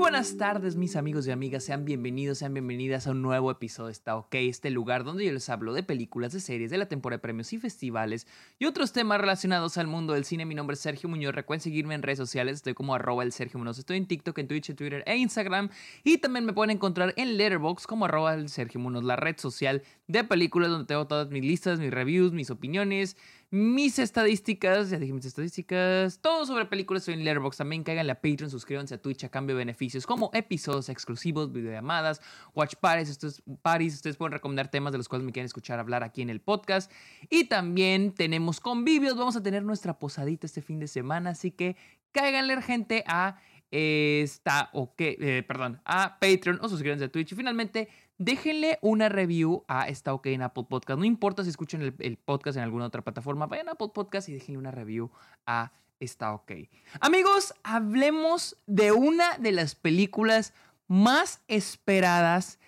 buenas tardes, mis amigos y amigas. Sean bienvenidos, sean bienvenidas a un nuevo episodio de Está OK, este lugar donde yo les hablo de películas, de series, de la temporada de premios y festivales y otros temas relacionados al mundo del cine. Mi nombre es Sergio Muñoz. Recuerden seguirme en redes sociales. Estoy como arroba el Sergio Muñoz. Estoy en TikTok, en Twitch, en Twitter e Instagram. Y también me pueden encontrar en Letterboxd como arroba el Sergio Muñoz, la red social de películas donde tengo todas mis listas, mis reviews, mis opiniones mis estadísticas, ya dije mis estadísticas, todo sobre películas en Letterboxd. También cáiganle a Patreon, suscríbanse a Twitch a cambio de beneficios como episodios exclusivos, videollamadas, watch parties, estos parties. Ustedes pueden recomendar temas de los cuales me quieren escuchar hablar aquí en el podcast. Y también tenemos convivios, vamos a tener nuestra posadita este fin de semana, así que cáiganle gente a esta, o que, eh, perdón, a Patreon o suscríbanse a Twitch. Y finalmente, déjenle una review a Está OK en Apple Podcast. No importa si escuchan el, podcast en alguna otra plataforma, vayan a Apple Podcast y déjenle una review a Está OK. Amigos, hablemos de una de las películas más esperadas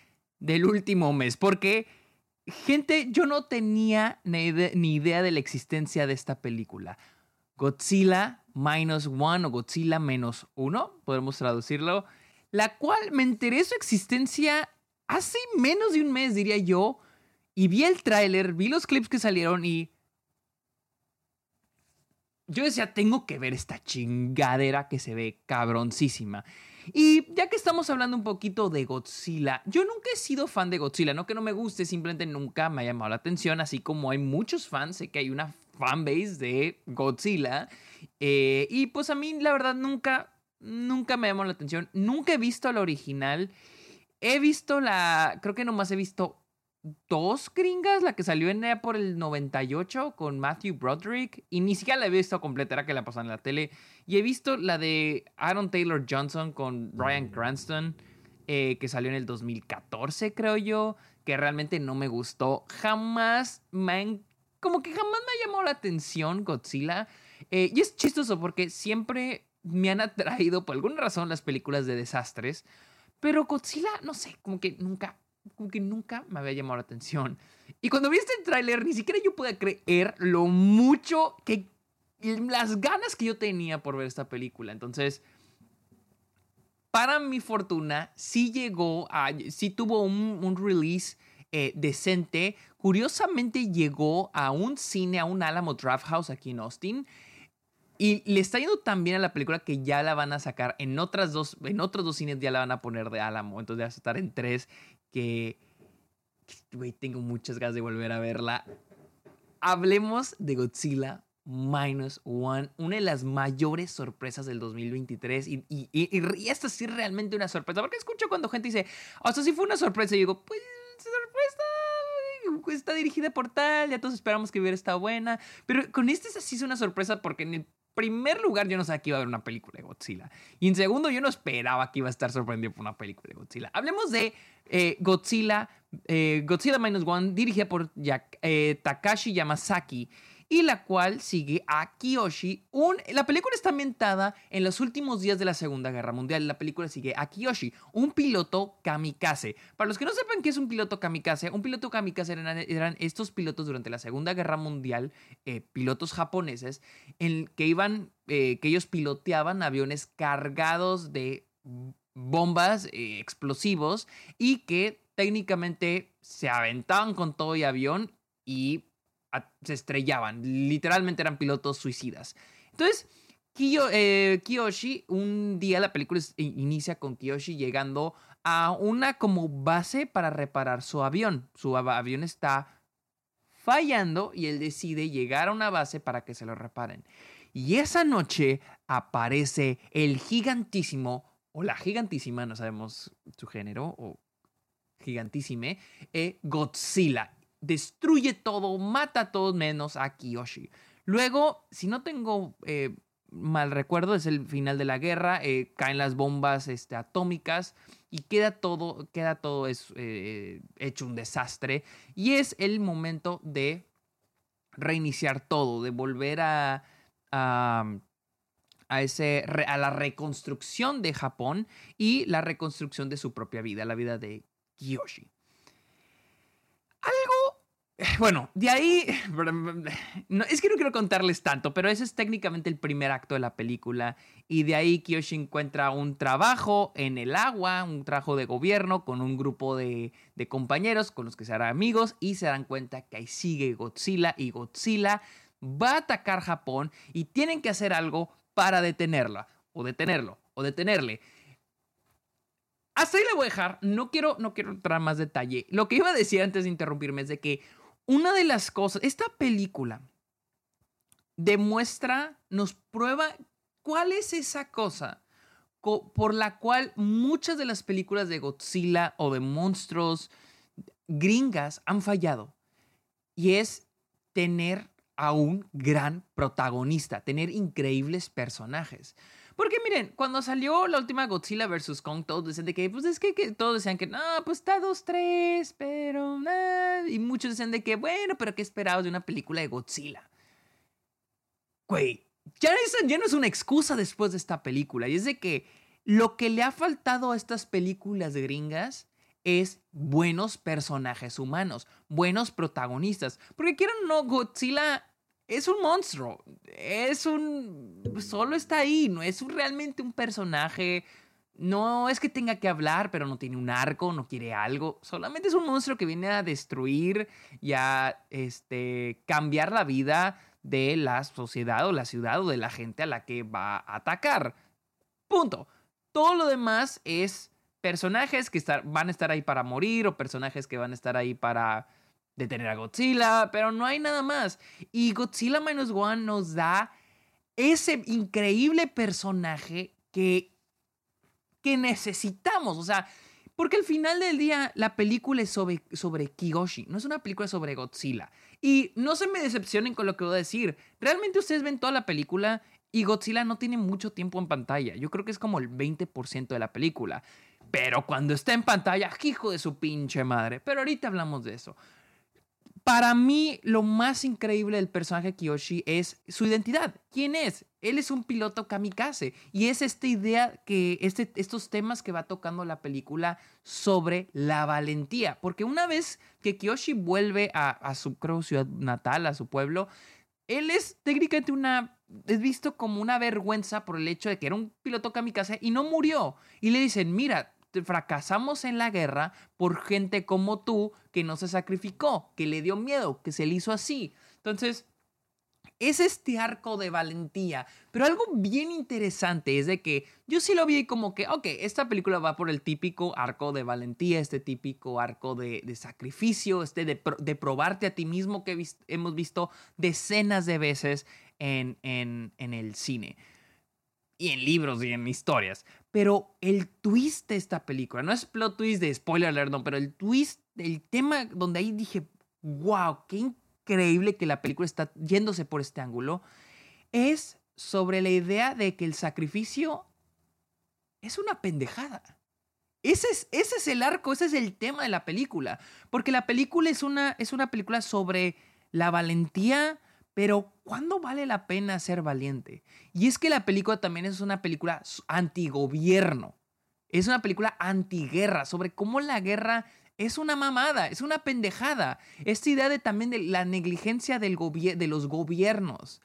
del último mes, porque, gente, yo no tenía ni idea de la existencia de esta película. Godzilla Minus One o Godzilla menos uno, podemos traducirlo, la cual me enteré su existencia hace menos de un mes, diría yo, y vi el tráiler, vi los clips que salieron y yo decía, tengo que ver esta chingadera que se ve cabroncísima. Y ya que estamos hablando un poquito de Godzilla, yo nunca he sido fan de Godzilla, no que no me guste, simplemente nunca me ha llamado la atención, así como hay muchos fans, sé que hay una fanbase de Godzilla, eh, y pues a mí la verdad nunca, nunca me llamó la atención, nunca he visto la original He visto la, creo que nomás he visto dos gringas, la que salió en por el 98 con Matthew Broderick, y ni siquiera la he visto completa, era que la pasaban en la tele. Y he visto la de Aaron Taylor Johnson con Brian Cranston, eh, que salió en el 2014, creo yo, que realmente no me gustó. Jamás me como que jamás me ha llamado la atención Godzilla. Eh, y es chistoso porque siempre me han atraído por alguna razón las películas de desastres. Pero Godzilla, no sé, como que nunca, como que nunca me había llamado la atención. Y cuando vi este tráiler, ni siquiera yo pude creer lo mucho que... Las ganas que yo tenía por ver esta película. Entonces, para mi fortuna, sí llegó a... Sí tuvo un, release eh, decente. Curiosamente llegó a un cine, a un Alamo Draft House aquí en Austin. Y le está yendo tan bien a la película que ya la van a sacar en otras dos, en otros dos cines ya la van a poner de Álamo. Entonces ya va a estar en tres que, güey, tengo muchas ganas de volver a verla. Hablemos de Godzilla Minus One, una de las mayores sorpresas del 2023. Y, y, y, esta sí es realmente una sorpresa, porque escucho cuando gente dice, o sea, sí fue una sorpresa, y digo, pues, sorpresa, está dirigida por tal, ya todos esperamos que hubiera estado buena. Pero con este sí es una sorpresa porque en primer lugar, yo no sabía que iba a haber una película de Godzilla. Y en segundo, yo no esperaba que iba a estar sorprendido por una película de Godzilla. Hablemos de eh, Godzilla, eh, Godzilla Minus One, dirigida por eh, Takashi Yamazaki y la cual sigue a Kiyoshi. Un, la película está ambientada en los últimos días de la Segunda Guerra Mundial. La película sigue a Kiyoshi, un piloto kamikaze. Para los que no sepan qué es un piloto kamikaze, un piloto kamikaze eran, estos pilotos durante la Segunda Guerra Mundial, eh, pilotos japoneses, en que iban, eh, que ellos piloteaban aviones cargados de bombas eh, explosivos y que técnicamente se aventaban con todo y avión y se estrellaban. Literalmente eran pilotos suicidas. Entonces, eh, Kiyoshi, un día la película inicia con Kiyoshi llegando a una como base para reparar su avión. Su avión está fallando y él decide llegar a una base para que se lo reparen. Y esa noche aparece el gigantísimo, o la gigantísima, no sabemos su género, o gigantísime, eh, Godzilla destruye todo, mata a todos menos a Kiyoshi. Luego, si no tengo eh, mal recuerdo, es el final de la guerra, eh, caen las bombas este, atómicas y queda todo, queda todo es, eh, hecho un desastre. Y es el momento de reiniciar todo, de volver a, a, a, ese, a la reconstrucción de Japón y la reconstrucción de su propia vida, la vida de Kiyoshi. Algo Bueno, de ahí. No, es que no quiero contarles tanto, pero ese es técnicamente el primer acto de la película. Y de ahí Kiyoshi encuentra un trabajo en el agua, un trabajo de gobierno con un grupo de, compañeros con los que se harán amigos y se dan cuenta que ahí sigue Godzilla y Godzilla va a atacar Japón y tienen que hacer algo para detenerla, o detenerlo, o detenerle. Hasta ahí le voy a dejar. No quiero, no quiero entrar más detalle. Lo que iba a decir antes de interrumpirme es de que una de las cosas, esta película demuestra, nos prueba cuál es esa cosa por la cual muchas de las películas de Godzilla o de monstruos gringas han fallado. Y es tener a un gran protagonista, tener increíbles personajes. Porque miren, cuando salió la última Godzilla vs. Kong, todos decían de que, pues es que, todos decían que, no, pues está 2-3, pero nada. Y muchos decían de que, bueno, pero ¿qué esperabas de una película de Godzilla? Güey, ya, ya no es una excusa después de esta película. Y es de que lo que le ha faltado a estas películas gringas es buenos personajes humanos, buenos protagonistas. Porque quieran o no, Godzilla es un monstruo. Es un. Solo está ahí. No es realmente un personaje. No es que tenga que hablar, pero no tiene un arco, no quiere algo. Solamente es un monstruo que viene a destruir y a este, cambiar la vida de la sociedad o la ciudad o de la gente a la que va a atacar. Punto. Todo lo demás es personajes que van a estar ahí para morir o personajes que van a estar ahí para detener a Godzilla, pero no hay nada más. Y Godzilla Minus One nos da ese increíble personaje que, que necesitamos. O sea, porque al final del día la película es sobre, sobre no es una película sobre Godzilla. Y no se me decepcionen con lo que voy a decir. Realmente ustedes ven toda la película y Godzilla no tiene mucho tiempo en pantalla. Yo creo que es como el 20% de la película. Pero cuando está en pantalla, hijo de su pinche madre. Pero ahorita hablamos de eso. Para mí, lo más increíble del personaje Kiyoshi es su identidad. ¿Quién es? Él es un piloto kamikaze. Y es esta idea que, este, estos temas que va tocando la película sobre la valentía. Porque una vez que Kiyoshi vuelve a, su ciudad natal, a su pueblo, él es técnicamente una. Es visto como una vergüenza por el hecho de que era un piloto kamikaze y no murió. Y le dicen: Mira, fracasamos en la guerra por gente como tú que no se sacrificó, que le dio miedo, que se le hizo así. Entonces, es este arco de valentía. Pero algo bien interesante es de que yo sí lo vi como que, ok, esta película va por el típico arco de valentía, este típico arco de, sacrificio, este de, probarte a ti mismo que hemos visto decenas de veces en, en el cine y en libros y en historias. Pero el twist de esta película, no es plot twist de spoiler alert, pero el twist, el tema donde ahí dije, wow, qué increíble que la película está yéndose por este ángulo, es sobre la idea de que el sacrificio es una pendejada. Ese es, ese es el arco, ese es el tema de la película. Porque la película es una, es una película sobre la valentía, pero ¿cuándo vale la pena ser valiente? Y es que la película también es una película antigobierno. Es una película antiguerra sobre cómo la guerra es una mamada, es una pendejada. Esta idea de también de la negligencia del de los gobiernos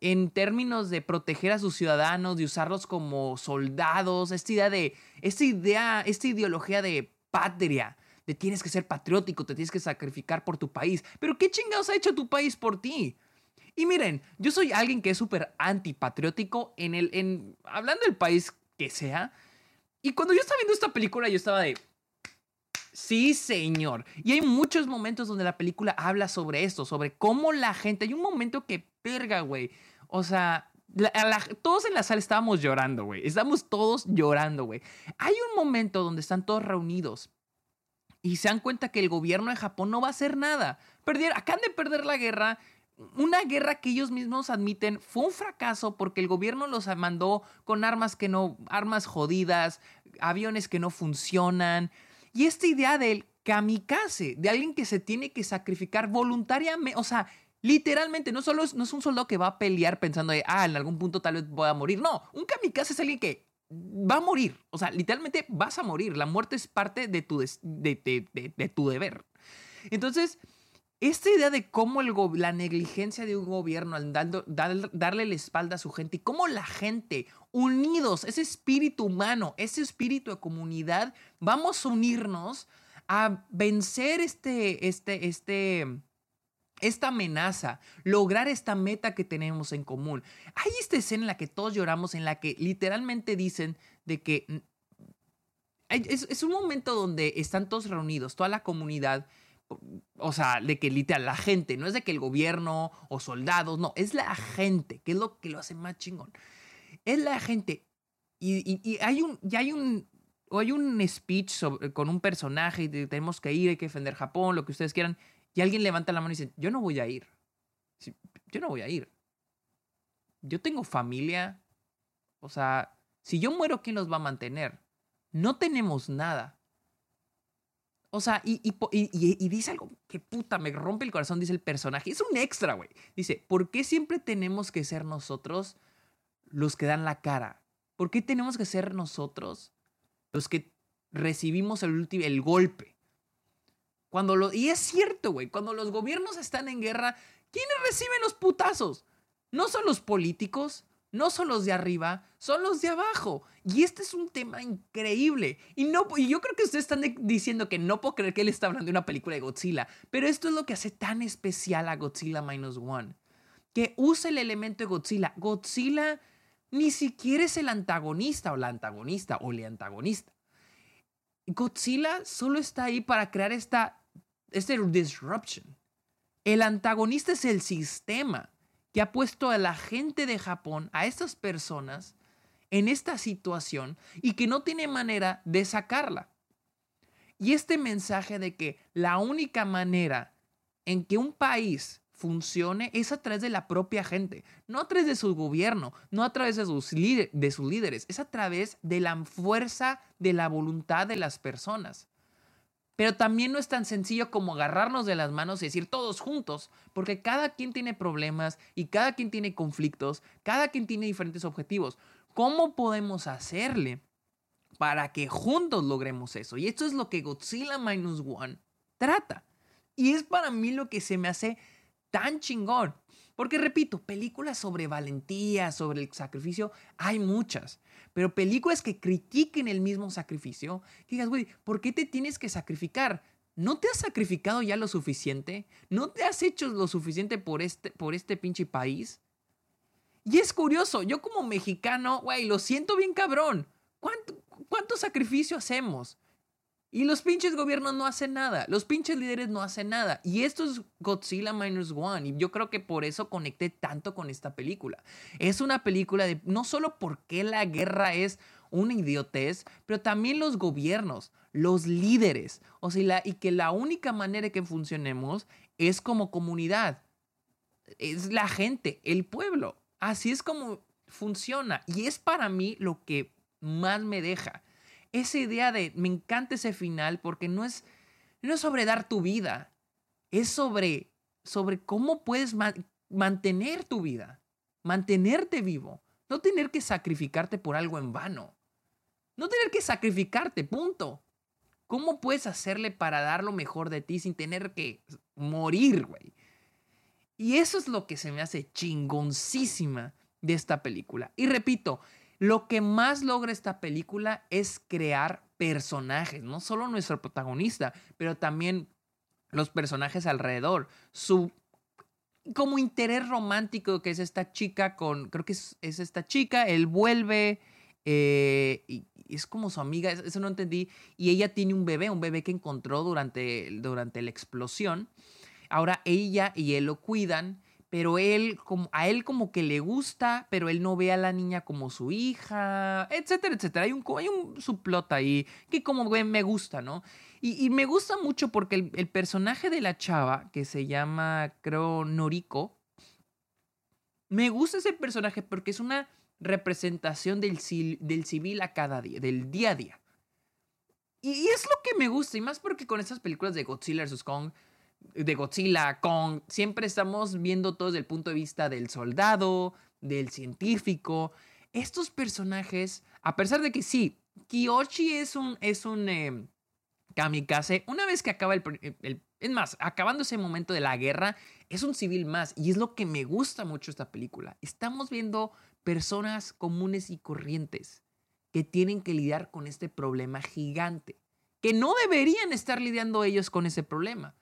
en términos de proteger a sus ciudadanos, de usarlos como soldados, esta idea de esta idea, esta ideología de patria, de tienes que ser patriótico, te tienes que sacrificar por tu país. Pero ¿qué chingados ha hecho tu país por ti? Y miren, yo soy alguien que es súper antipatriótico en el, en, hablando del país que sea. Y cuando yo estaba viendo esta película, yo estaba de, sí, señor. Y hay muchos momentos donde la película habla sobre esto, sobre cómo la gente, hay un momento que perga, güey. O sea, todos en la sala estábamos llorando, güey. Estamos todos llorando, güey. Hay un momento donde están todos reunidos y se dan cuenta que el gobierno de Japón no va a hacer nada. Perder, acaban de perder la guerra una guerra que ellos mismos admiten fue un fracaso porque el gobierno los mandó con armas que no, armas jodidas, aviones que no funcionan. Y esta idea del kamikaze, de alguien que se tiene que sacrificar voluntariamente, o sea, literalmente, no solo es, no es un soldado que va a pelear pensando de, ah, en algún punto tal vez voy a morir. No, un kamikaze es alguien que va a morir. O sea, literalmente vas a morir. La muerte es parte de tu, de, de tu deber. Entonces, esta idea de cómo el la negligencia de un gobierno al darle la espalda a su gente y cómo la gente, unidos, ese espíritu humano, ese espíritu de comunidad, vamos a unirnos a vencer este, este, este, esta amenaza, lograr esta meta que tenemos en común. Hay esta escena en la que todos lloramos, en la que literalmente dicen de que es, es un momento donde están todos reunidos, toda la comunidad o sea, de que literal, la gente, no es de que el gobierno o soldados, no, es la gente, que es lo que lo hace más chingón. Es la gente. Y, hay un, ya hay un, hay un speech con un personaje y tenemos que ir, hay que defender Japón, lo que ustedes quieran. Y alguien levanta la mano y dice, yo no voy a ir. Yo no voy a ir. Yo tengo familia. O sea, si yo muero, ¿quién los va a mantener? No tenemos nada. O sea, y, y, dice algo que puta, me rompe el corazón, dice el personaje. Es un extra, güey. Dice, ¿por qué siempre tenemos que ser nosotros los que dan la cara? ¿Por qué tenemos que ser nosotros los que recibimos el, el golpe? Cuando lo, y es cierto, güey, cuando los gobiernos están en guerra, ¿quiénes reciben los putazos? No son los políticos, no son los de arriba, son los de abajo. Y este es un tema increíble. Y, no, y yo creo que ustedes están diciendo que no puedo creer que él está hablando de una película de Godzilla. Pero esto es lo que hace tan especial a Godzilla Minus One. Que usa el elemento de Godzilla. Godzilla ni siquiera es el antagonista o la antagonista o el antagonista. Godzilla solo está ahí para crear esta este disruption. El antagonista es el sistema que ha puesto a la gente de Japón, a estas personas, en esta situación y que no tiene manera de sacarla. Y este mensaje de que la única manera en que un país funcione es a través de la propia gente, no a través de su gobierno, no a través de sus, de sus líderes, es a través de la fuerza de la voluntad de las personas. Pero también no es tan sencillo como agarrarnos de las manos y decir todos juntos, porque cada quien tiene problemas y cada quien tiene conflictos, cada quien tiene diferentes objetivos. ¿Cómo podemos hacerle para que juntos logremos eso? Y esto es lo que Godzilla Minus One trata. Y es para mí lo que se me hace tan chingón. Porque repito, películas sobre valentía, sobre el sacrificio, hay muchas. Pero películas que critiquen el mismo sacrificio, que digas, güey, ¿por qué te tienes que sacrificar? ¿No te has sacrificado ya lo suficiente? ¿No te has hecho lo suficiente por este, por este pinche país? Y es curioso, yo como mexicano, güey, lo siento bien cabrón. ¿Cuánto, ¿Cuánto sacrificio hacemos? Y los pinches gobiernos no hacen nada. Los pinches líderes no hacen nada. Y esto es Godzilla Minus One. Y yo creo que por eso conecté tanto con esta película. Es una película de no solo porque la guerra es una idiotez, pero también los gobiernos, los líderes. O sea, y que la única manera que funcionemos es como comunidad. Es la gente, el pueblo. Así es como funciona. Y es para mí lo que más me deja esa idea de, me encanta ese final porque no es, no es sobre dar tu vida, es sobre, sobre cómo puedes mantener tu vida, mantenerte vivo, no tener que sacrificarte por algo en vano, no tener que sacrificarte, punto. ¿Cómo puedes hacerle para dar lo mejor de ti sin tener que morir, güey? Y eso es lo que se me hace chingoncísima de esta película. Y repito, lo que más logra esta película es crear personajes, no solo nuestro protagonista, pero también los personajes alrededor. Su como interés romántico que es esta chica con, creo que es, esta chica, él vuelve eh, y, es como su amiga, eso no entendí, y ella tiene un bebé, un bebé que encontró durante, durante la explosión. Ahora ella y él lo cuidan pero él, como, a él como que le gusta, pero él no ve a la niña como su hija, etcétera, etcétera. Hay un, hay un subplot ahí que como me gusta, ¿no? Y, me gusta mucho porque el, personaje de la chava, que se llama, creo, Noriko, me gusta ese personaje porque es una representación del, del civil a cada día, del día a día. Y, y es lo que me gusta, y más porque con esas películas de Godzilla vs. Kong, de Godzilla, Kong, siempre estamos viendo todo desde el punto de vista del soldado, del científico. Estos personajes, a pesar de que sí, Kiyoshi es un, es un, eh, Kamikaze, una vez que acaba el, el, Es más, acabando ese momento de la guerra, es un civil más. Y es lo que me gusta mucho esta película. Estamos viendo personas comunes y corrientes que tienen que lidiar con este problema gigante. Que no deberían estar lidiando ellos con ese problema,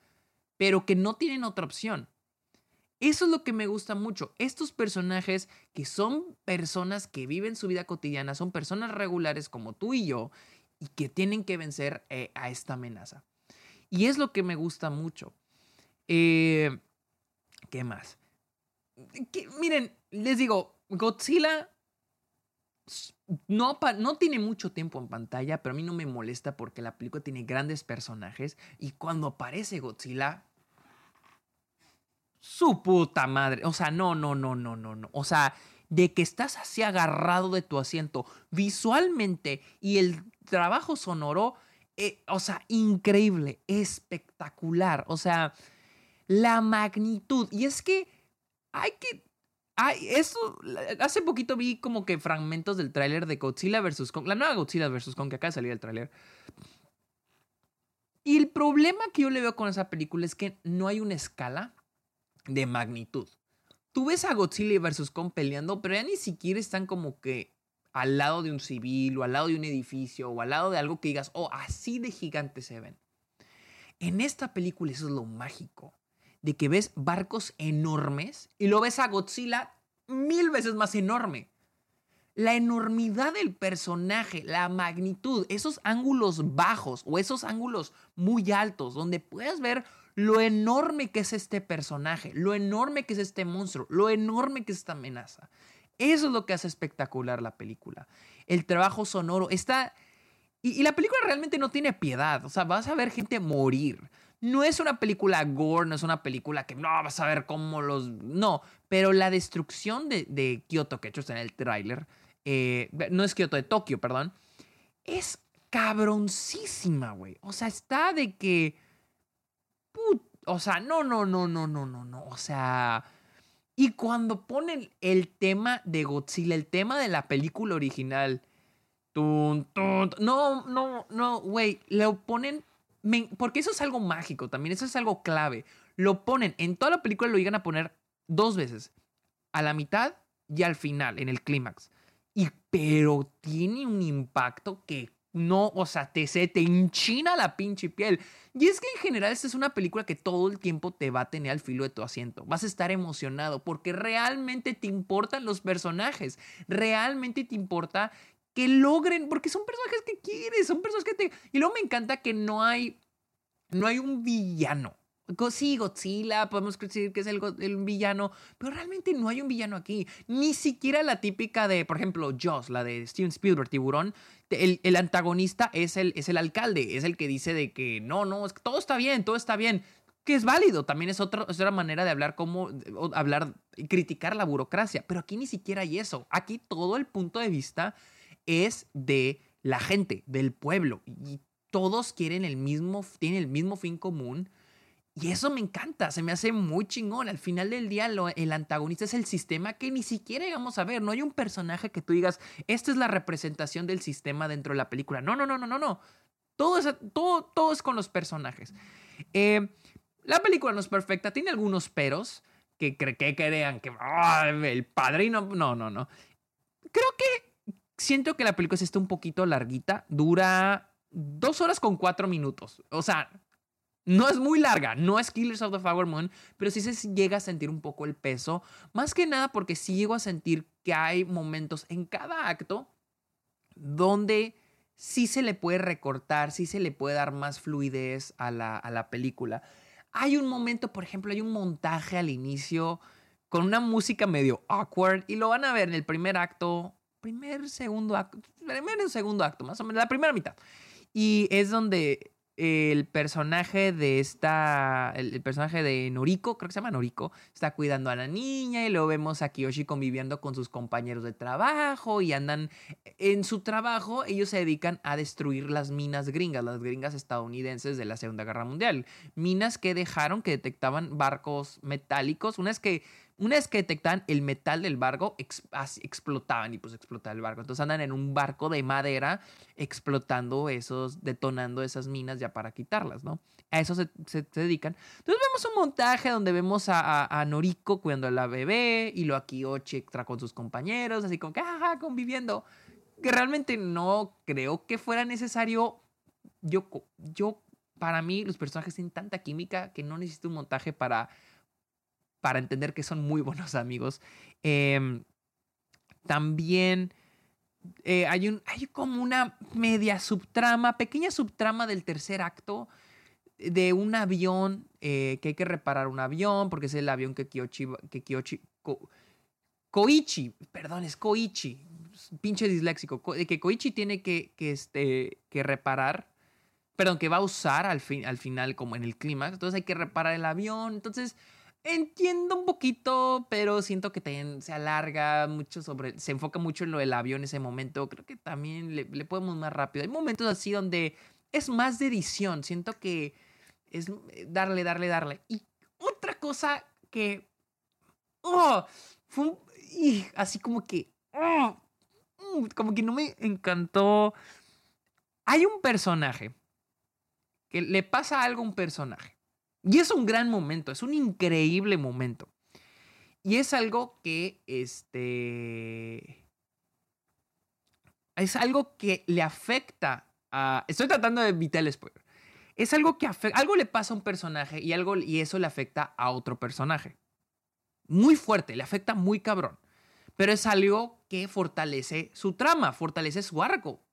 pero que no tienen otra opción. Eso es lo que me gusta mucho. Estos personajes que son personas que viven su vida cotidiana, son personas regulares como tú y yo, y que tienen que vencer eh, a esta amenaza. Y es lo que me gusta mucho. Eh, ¿Qué más? miren, les digo, Godzilla no, no tiene mucho tiempo en pantalla, pero a mí no me molesta porque la película tiene grandes personajes y cuando aparece Godzilla, su puta madre, o sea, no, no, no, no, no, no, o sea, de que estás así agarrado de tu asiento visualmente y el trabajo sonoro, eh, o sea, increíble, espectacular, o sea, la magnitud. Y es que hay que... Hay, eso, hace poquito vi como que fragmentos del tráiler de Godzilla vs. Kong, la nueva Godzilla vs. Kong, que acaba de salir el tráiler. Y el problema que yo le veo con esa película es que no hay una escala de magnitud. Tú ves a Godzilla vs. Kong peleando, pero ya ni siquiera están como que al lado de un civil o al lado de un edificio o al lado de algo que digas, oh, así de gigantes se ven. En esta película eso es lo mágico, de que ves barcos enormes y lo ves a Godzilla mil veces más enorme. La enormidad del personaje, la magnitud, esos ángulos bajos o esos ángulos muy altos, donde puedes ver lo enorme que es este personaje, lo enorme que es este monstruo, lo enorme que es esta amenaza. Eso es lo que hace espectacular la película. El trabajo sonoro está... Y, la película realmente no tiene piedad. O sea, vas a ver gente morir. No es una película gore, no es una película que no vas a ver cómo los... No, pero la destrucción de, de Kioto, que hecho está en el tráiler, eh, no es Kioto, de Tokio, perdón, es cabroncísima, güey. O sea, está de que... o sea, no, no, no, no, no, no, no. O sea y cuando ponen el tema de Godzilla, el tema de la película original, no, no, no, güey, lo ponen, porque eso es algo mágico también, eso es algo clave. Lo ponen, en toda la película lo llegan a poner dos veces, a la mitad y al final, en el clímax. Y pero tiene un impacto que no, o sea, te, se te enchina la pinche piel. Y es que en general esta es una película que todo el tiempo te va a tener al filo de tu asiento. Vas a estar emocionado porque realmente te importan los personajes. Realmente te importa que logren, porque son personajes que quieres, son personajes que te... Y luego me encanta que no hay, no hay un villano. Sí, Godzilla, podemos decir que es el, villano, pero realmente no hay un villano aquí. Ni siquiera la típica de, por ejemplo, Joss, la de Steven Spielberg, Tiburón. El, antagonista es el, es el alcalde, es el que dice de que no, no, todo está bien, todo está bien. Que es válido, también es, otra es otra manera de hablar como, hablar criticar la burocracia. Pero aquí ni siquiera hay eso. Aquí todo el punto de vista es de la gente, del pueblo. Y todos quieren el mismo, tienen el mismo fin común y eso me encanta, se me hace muy chingón. Al final del día, el antagonista es el sistema que ni siquiera llegamos a ver. No hay un personaje que tú digas, esta es la representación del sistema dentro de la película. No, no, no, no, no, no. Todo es, todo, todo es con los personajes. Eh, la película no es perfecta, tiene algunos peros que, que crean que el padrino. No, no, no. Creo que siento que la película está un poquito larguita. Dura dos horas con cuatro minutos. O sea, no es muy larga, no es Killers of the Flower Moon, pero sí se llega a sentir un poco el peso. Más que nada porque sí llego a sentir que hay momentos en cada acto donde sí se le puede recortar, sí se le puede dar más fluidez a la, a la película. Hay un momento, por ejemplo, hay un montaje al inicio con una música medio awkward y lo van a ver en el primer acto, primer, segundo acto, primer segundo acto, más o menos, la primera mitad. Y es donde el personaje de esta, el, personaje de Noriko, creo que se llama Noriko, está cuidando a la niña y luego vemos a Kiyoshi conviviendo con sus compañeros de trabajo y andan en su trabajo, ellos se dedican a destruir las minas gringas, las gringas estadounidenses de la Segunda Guerra Mundial, minas que dejaron que detectaban barcos metálicos, unas que una vez que detectaban el metal del barco, explotaban y pues explotaba el barco. Entonces andan en un barco de madera explotando esos, detonando esas minas ya para quitarlas, ¿no? A eso se, dedican. Entonces vemos un montaje donde vemos a, Noriko cuidando a la bebé y lo aquí extra con sus compañeros, así como que, ajá, conviviendo. Que realmente no creo que fuera necesario. Yo, yo, para mí, los personajes tienen tanta química que no necesito un montaje para para entender que son muy buenos amigos. Em, también eh, hay, un, hay como una media subtrama, pequeña subtrama del tercer acto de un avión, eh, que hay que reparar un avión, porque es el avión que Kiyoshi, que Koichi, perdón, es Koichi, pinche disléxico, que Koichi tiene que, que, este, que reparar, perdón, que va a usar al, fin, al final como en el clímax, entonces hay que reparar el avión, entonces Entiendo un poquito, pero siento que también se alarga mucho sobre, se enfoca mucho en lo del avión ese momento. Creo que también le, podemos más rápido. Hay momentos así donde es más de edición. Siento que es darle, darle, darle. Y otra cosa que, oh, fue y así como que, oh, mm, como que no me encantó. Hay un personaje que le pasa algo a un personaje y es un gran momento, es un increíble momento. Y es algo que, este, es algo que le afecta a... Estoy tratando de evitar el spoiler. Es algo que algo le pasa a un personaje y, algo, y eso le afecta a otro personaje. Muy fuerte, le afecta muy cabrón. Pero es algo que fortalece su trama, fortalece su arco.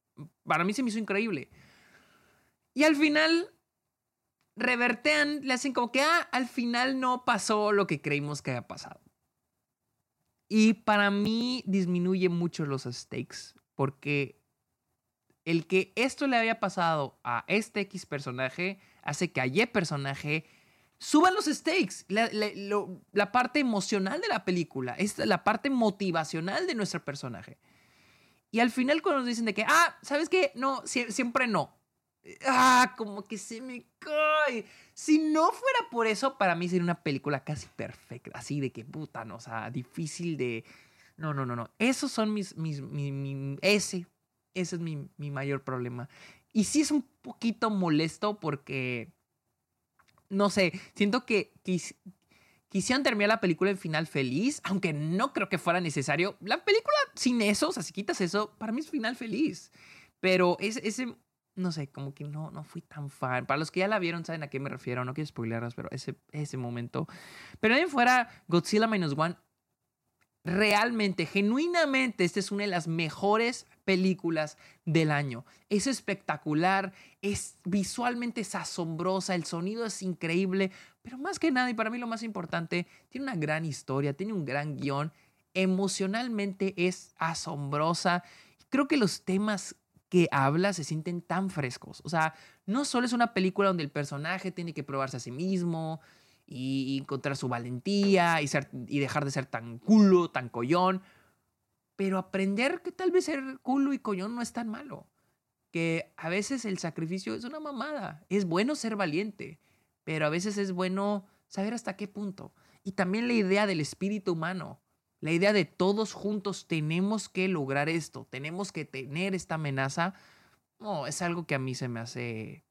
Para mí se me hizo increíble. Y al final revertean, le hacen como que, ah, al final no pasó lo que creímos que había pasado. Y para mí disminuye mucho los stakes, porque el que esto le había pasado a este X personaje hace que a Y personaje suban los stakes, la, parte emocional de la película, es la parte motivacional de nuestro personaje. Y al final cuando nos dicen de que, ah, ¿sabes qué? No, siempre no ah, como que se me cae. Si no fuera por eso, para mí sería una película casi perfecta. Así de que puta, no, o sea, difícil de. No, no, no, no. Esos son mis. mis mi, ese. Ese es mi, mi mayor problema. Y sí es un poquito molesto porque. No sé, siento que quisieron terminar la película en final feliz, aunque no creo que fuera necesario. La película sin eso, o sea, si quitas eso, para mí es final feliz. Pero ese, ese no sé, como que no, no fui tan fan. Para los que ya la vieron, saben a qué me refiero. No quiero spoileras, pero ese, ese momento. Pero ahí fuera, Godzilla Minus One, realmente, genuinamente, esta es una de las mejores películas del año. Es espectacular, es visualmente es asombrosa, el sonido es increíble, pero más que nada, y para mí lo más importante, tiene una gran historia, tiene un gran guion, emocionalmente es asombrosa. Creo que los temas que habla se sienten tan frescos. O sea, no solo es una película donde el personaje tiene que probarse a sí mismo y encontrar su valentía y, ser, y dejar de ser tan culo, tan collón, pero aprender que tal vez ser culo y collón no es tan malo. Que a veces el sacrificio es una mamada. Es bueno ser valiente, pero a veces es bueno saber hasta qué punto. Y también la idea del espíritu humano la idea de todos juntos tenemos que lograr esto, tenemos que tener esta amenaza, no, es algo que a mí se me hace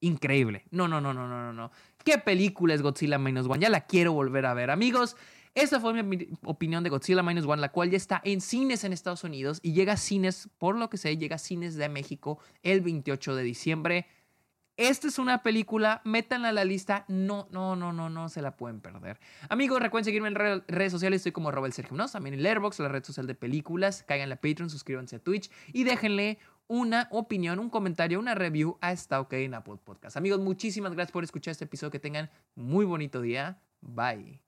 increíble. No, no, no, no, no, no. ¿Qué película es Godzilla Minus One? Ya la quiero volver a ver, amigos. Esta fue mi opinión de Godzilla Minus One, la cual ya está en cines en Estados Unidos y llega a cines, por lo que sé, llega a cines de México el 28 de diciembre. Esta es una película, métanla a la lista. No, no, no, no, no se la pueden perder. Amigos, recuerden seguirme en redes sociales. Estoy como Robert Sergio ¿no? también en Letterboxd, la red social de películas. Caigan a Patreon, suscríbanse a Twitch y déjenle una opinión, un comentario, una review a esta OK en Podcast. Amigos, muchísimas gracias por escuchar este episodio. Que tengan muy bonito día. Bye.